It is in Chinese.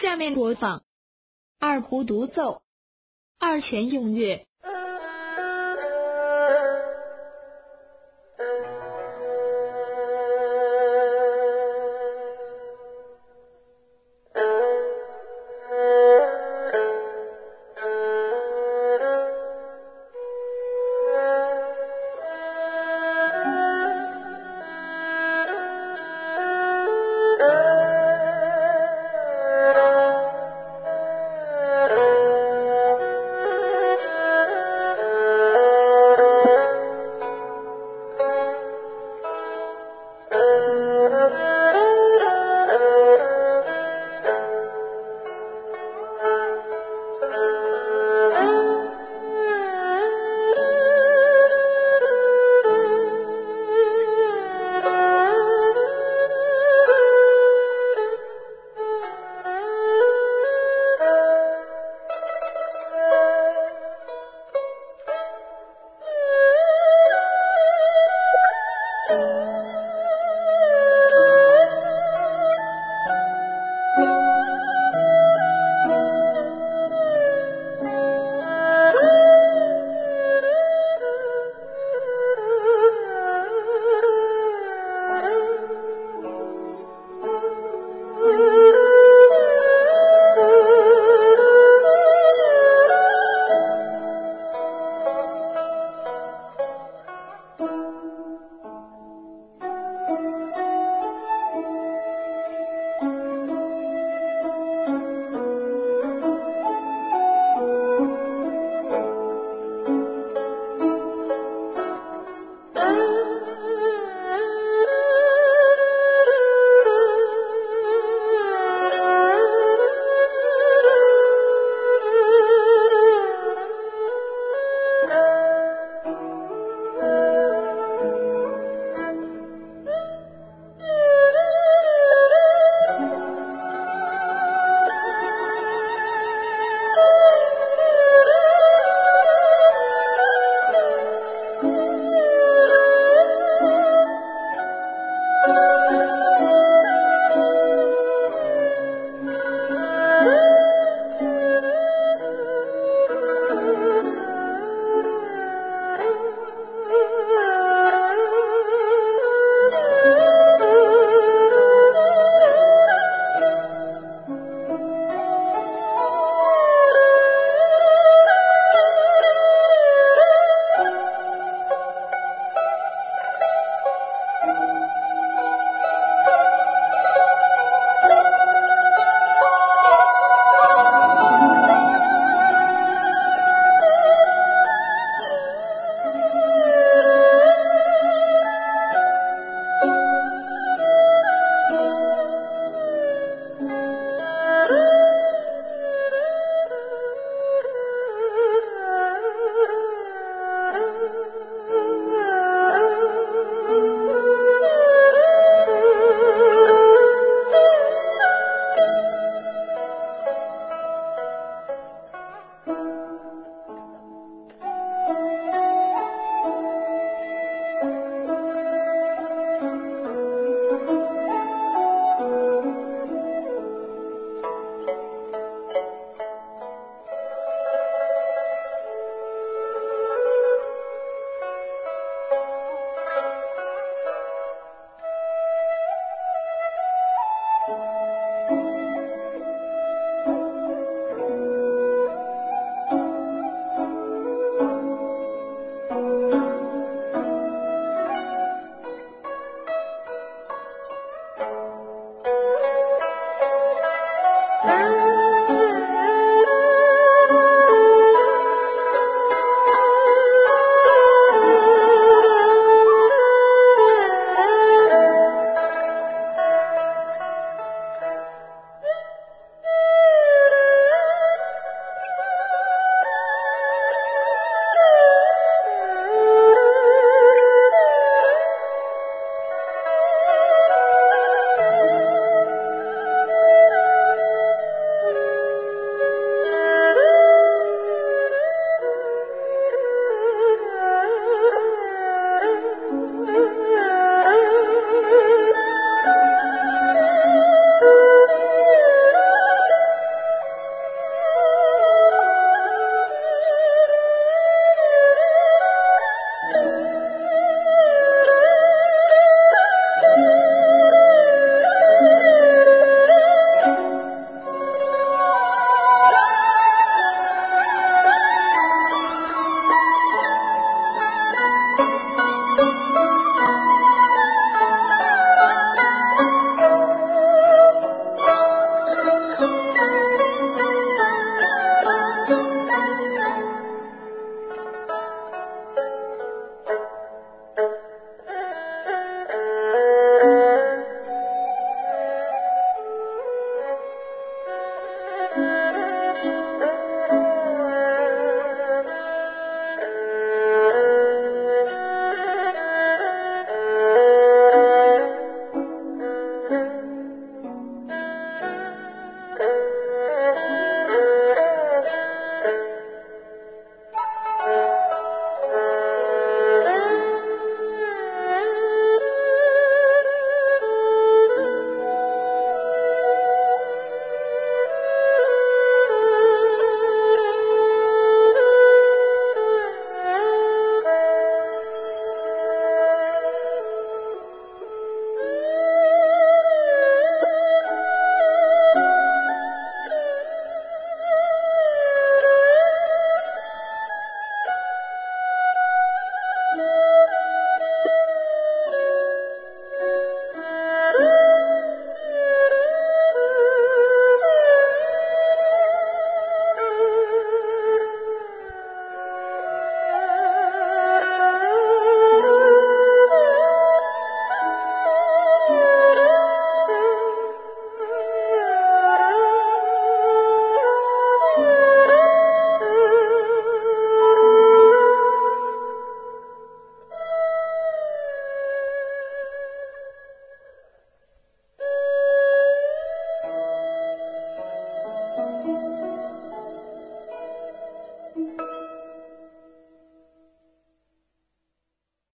下面播放。二胡独奏。二泉映月